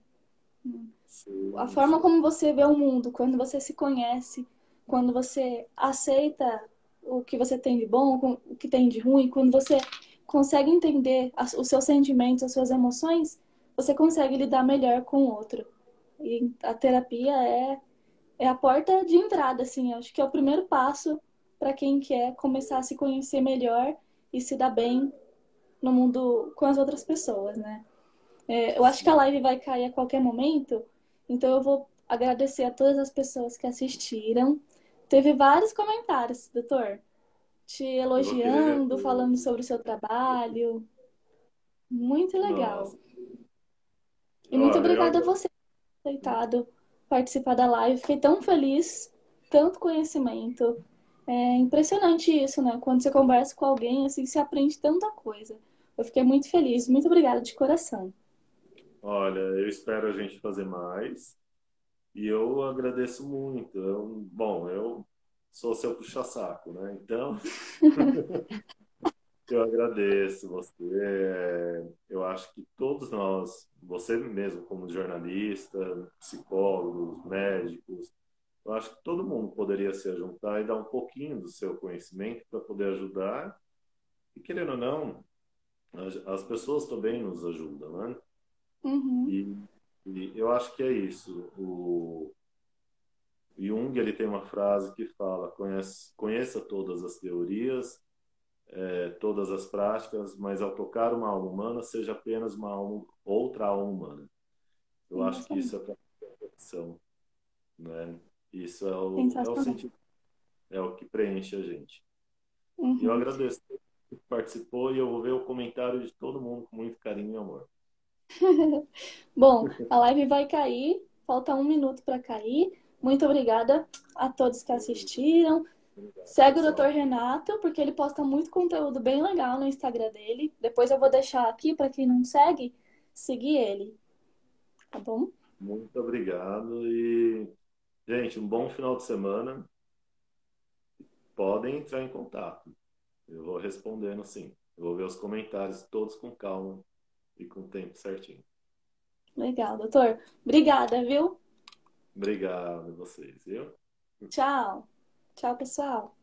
A forma como você vê o mundo, quando você se conhece, quando você aceita o que você tem de bom, o que tem de ruim, quando você consegue entender os seus sentimentos, as suas emoções, você consegue lidar melhor com o outro. E a terapia é, é a porta de entrada, assim, acho que é o primeiro passo para quem quer começar a se conhecer melhor e se dar bem no mundo com as outras pessoas, né? É, eu acho que a live vai cair a qualquer momento, então eu vou agradecer a todas as pessoas que assistiram. Teve vários comentários, doutor, te elogiando, falando sobre o seu trabalho. Muito legal. Nossa. E muito Olha, obrigada eu... a você por ter aceitado participar da live. Fiquei tão feliz, tanto conhecimento. É impressionante isso, né? Quando você conversa com alguém, assim, você aprende tanta coisa. Eu fiquei muito feliz. Muito obrigada de coração. Olha, eu espero a gente fazer mais. E eu agradeço muito. Eu, bom, eu sou seu puxa-saco, né? Então, eu agradeço você. Eu acho que todos nós, você mesmo como jornalista, psicólogos, médicos, eu acho que todo mundo poderia se juntar e dar um pouquinho do seu conhecimento para poder ajudar. E querendo ou não, as pessoas também nos ajudam, né? Uhum. E, e, eu acho que é isso. O Jung ele tem uma frase que fala: conheça todas as teorias, é, todas as práticas, mas ao tocar uma alma humana, seja apenas uma alma, outra alma humana. Eu acho que isso é a opção, né? Isso é o, é o sentido, é o que preenche a gente. Uhum. E eu agradeço que participou e eu vou ver o comentário de todo mundo com muito carinho e amor. Bom, a live vai cair, falta um minuto para cair. Muito obrigada a todos que assistiram. Segue o Dr. Renato, porque ele posta muito conteúdo bem legal no Instagram dele. Depois eu vou deixar aqui para quem não segue, seguir ele. Tá bom? Muito obrigado e Gente, um bom final de semana. Podem entrar em contato. Eu vou respondendo sim. Eu vou ver os comentários todos com calma e com o tempo certinho. Legal, doutor. Obrigada, viu? Obrigado a vocês, viu? Tchau. Tchau, pessoal.